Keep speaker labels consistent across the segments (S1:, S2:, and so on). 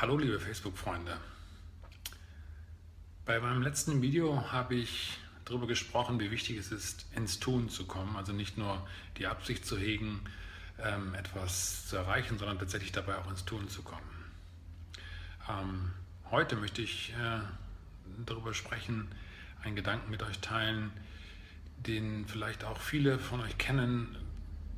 S1: Hallo liebe Facebook-Freunde. Bei meinem letzten Video habe ich darüber gesprochen, wie wichtig es ist, ins Tun zu kommen. Also nicht nur die Absicht zu hegen, ähm, etwas zu erreichen, sondern tatsächlich dabei auch ins Tun zu kommen. Ähm, heute möchte ich äh, darüber sprechen, einen Gedanken mit euch teilen, den vielleicht auch viele von euch kennen,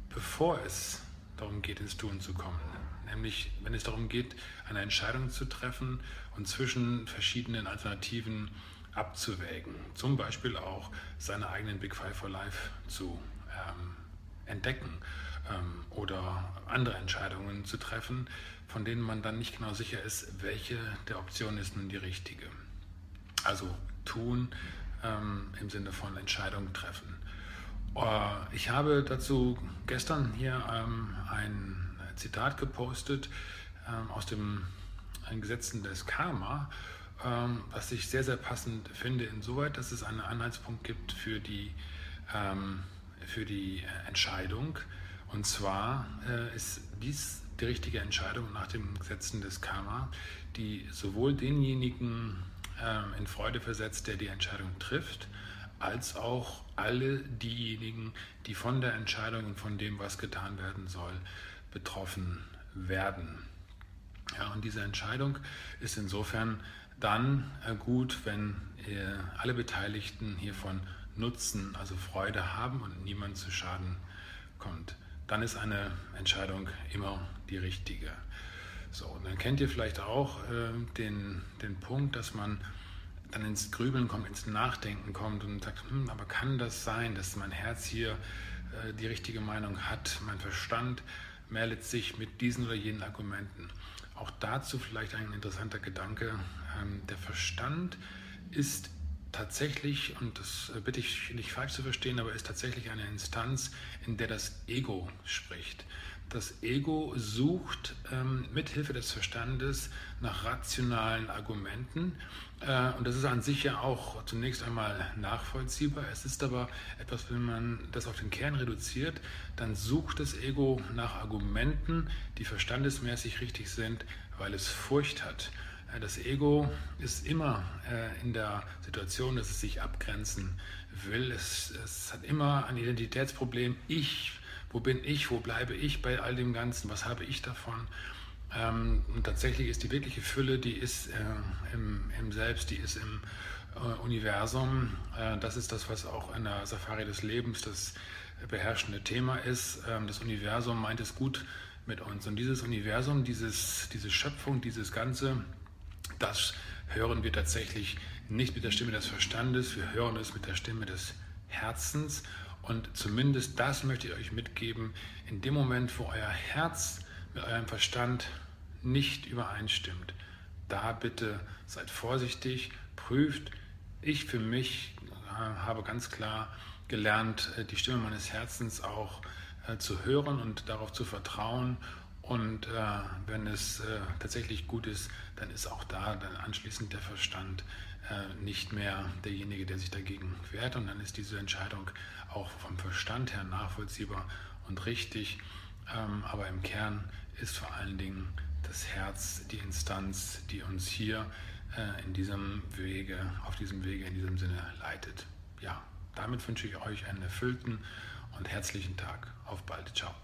S1: bevor es darum geht, ins Tun zu kommen nämlich wenn es darum geht, eine Entscheidung zu treffen und zwischen verschiedenen Alternativen abzuwägen. Zum Beispiel auch seine eigenen Big Five for Life zu ähm, entdecken ähm, oder andere Entscheidungen zu treffen, von denen man dann nicht genau sicher ist, welche der Optionen ist nun die richtige. Also tun ähm, im Sinne von Entscheidung treffen. Äh, ich habe dazu gestern hier ähm, ein Zitat gepostet ähm, aus dem Gesetzen des Karma, ähm, was ich sehr, sehr passend finde, insoweit, dass es einen Anhaltspunkt gibt für die, ähm, für die Entscheidung. Und zwar äh, ist dies die richtige Entscheidung nach den Gesetzen des Karma, die sowohl denjenigen ähm, in Freude versetzt, der die Entscheidung trifft, als auch alle diejenigen, die von der Entscheidung und von dem, was getan werden soll, betroffen werden. Ja, und diese Entscheidung ist insofern dann äh, gut, wenn äh, alle Beteiligten hiervon Nutzen, also Freude haben und niemand zu Schaden kommt. Dann ist eine Entscheidung immer die richtige. So, und dann kennt ihr vielleicht auch äh, den, den Punkt, dass man dann ins Grübeln kommt, ins Nachdenken kommt und sagt, hm, aber kann das sein, dass mein Herz hier äh, die richtige Meinung hat, mein Verstand meldet sich mit diesen oder jenen Argumenten. Auch dazu vielleicht ein interessanter Gedanke. Ähm, der Verstand ist tatsächlich, und das bitte ich nicht falsch zu verstehen, aber ist tatsächlich eine Instanz, in der das Ego spricht. Das Ego sucht ähm, mithilfe des Verstandes nach rationalen Argumenten. Äh, und das ist an sich ja auch zunächst einmal nachvollziehbar. Es ist aber etwas, wenn man das auf den Kern reduziert, dann sucht das Ego nach Argumenten, die verstandesmäßig richtig sind, weil es Furcht hat. Äh, das Ego ist immer äh, in der Situation, dass es sich abgrenzen will. Es, es hat immer ein Identitätsproblem. Ich wo bin ich, wo bleibe ich bei all dem Ganzen, was habe ich davon. Ähm, und tatsächlich ist die wirkliche Fülle, die ist äh, im, im, Selbst, die ist im äh, Universum. Äh, das ist das, was auch in der Safari des Lebens das beherrschende Thema ist. Ähm, das Universum meint es gut mit uns. Und dieses Universum, dieses, diese Schöpfung, dieses Ganze, das hören wir tatsächlich nicht mit der Stimme des Verstandes, wir hören es mit der Stimme des Herzens und zumindest das möchte ich euch mitgeben, in dem Moment, wo euer Herz mit eurem Verstand nicht übereinstimmt, da bitte seid vorsichtig, prüft. Ich für mich äh, habe ganz klar gelernt, äh, die Stimme meines Herzens auch äh, zu hören und darauf zu vertrauen. Und wenn es tatsächlich gut ist, dann ist auch da dann anschließend der Verstand äh, nicht mehr derjenige, der sich dagegen wehrt. Und dann ist diese Entscheidung auch vom Verstand her nachvollziehbar und richtig. Ähm, aber im Kern ist vor allen Dingen das Herz die Instanz, die uns hier äh, in diesem Wege, auf diesem Wege in diesem Sinne leitet. Ja, damit wünsche ich euch einen erfüllten und herzlichen Tag. Auf bald. Ciao.